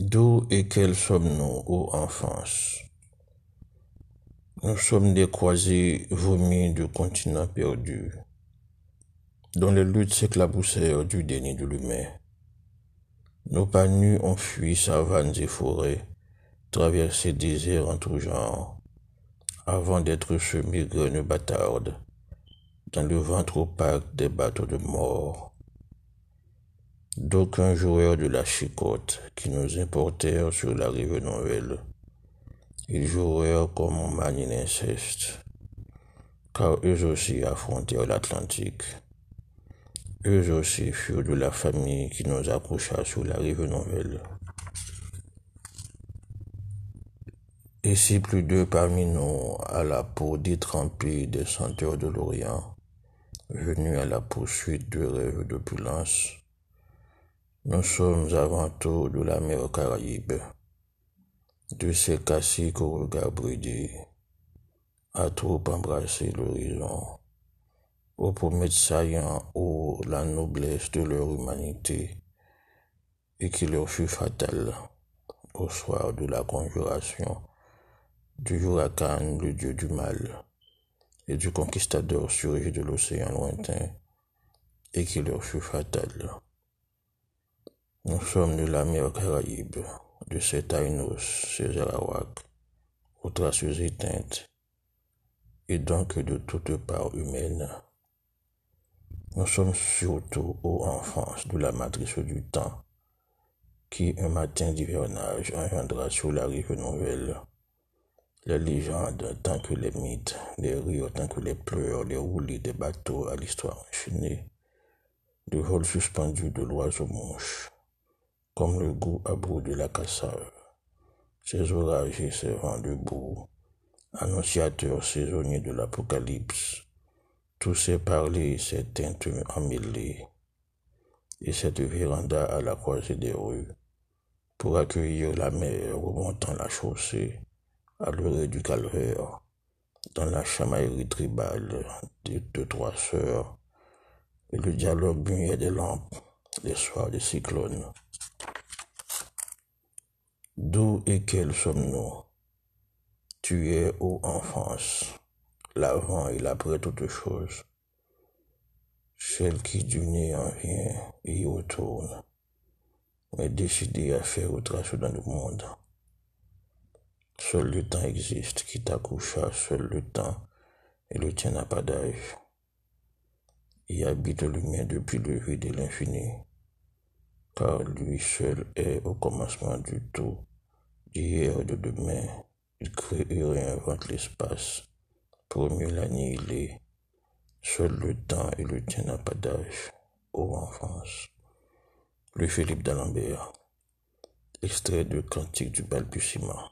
D'où et quels sommes-nous, ô enfance? Nous sommes des croisés vomis du continent perdu, dont les luttes s'éclaboussèrent du déni de l'humain. Nos pas nus ont fui savanes et forêts, traversé déserts en tout genre, avant d'être semés graines bâtardes, dans le ventre opaque des bateaux de mort d'aucuns joueurs de la chicote qui nous importèrent sur la rive nouvelle. Ils jouèrent comme l'inceste, car eux aussi affrontèrent l'Atlantique. Eux aussi furent de la famille qui nous accoucha sur la rive nouvelle. Et si plus d'eux parmi nous à la peau détrempée des senteurs de l'Orient, venus à la poursuite de rêves d'opulence, nous sommes avant tout de la mer Caraïbe, de ces caciques au regard bridé, à trop embrasser l'horizon, aux promesses saillants ou la noblesse de leur humanité, et qui leur fut fatale au soir de la conjuration du Huracan, le dieu du mal, et du conquistador surgé de l'océan lointain, et qui leur fut fatale. Nous sommes de la mer Caraïbe, de ces Taïnos, ces Arawaks, aux traces éteintes, et donc de toute part humaine. Nous sommes surtout aux enfance de la matrice du temps, qui un matin d'hivernage engendra sur la rive nouvelle les légendes tant que les mythes, les rires tant que les pleurs, les roulis des bateaux à l'histoire enchaînée, le vol suspendu de l'oiseau mouche comme le goût à bout de la cassave. Ces orages et ces vents debout, annonciateurs saisonniers de l'apocalypse, tous ces parlers ces teintes emmêlées, et cette véranda à la croisée des rues, pour accueillir la mer remontant la chaussée à l'heure du calvaire, dans la chamaillerie tribale de deux, trois sœurs, et le dialogue muet des lampes, les soirs des cyclones. D'où et quels sommes-nous Tu es, ô enfance, l'avant et l'après toutes choses, celle qui du néant vient et y retourne, mais décidée à faire outrage dans le monde. Seul le temps existe qui t'accoucha, seul le temps et le tien n'a pas d'âge. Y habite le mien depuis le vide et l'infini, car lui seul est au commencement du tout d'hier et de demain, il crée et réinvente l'espace pour mieux l'annihiler. Seul le temps et le tien n'a pas d'âge, ô enfance. Le Philippe d'Alembert, extrait de Cantique du balbutiement.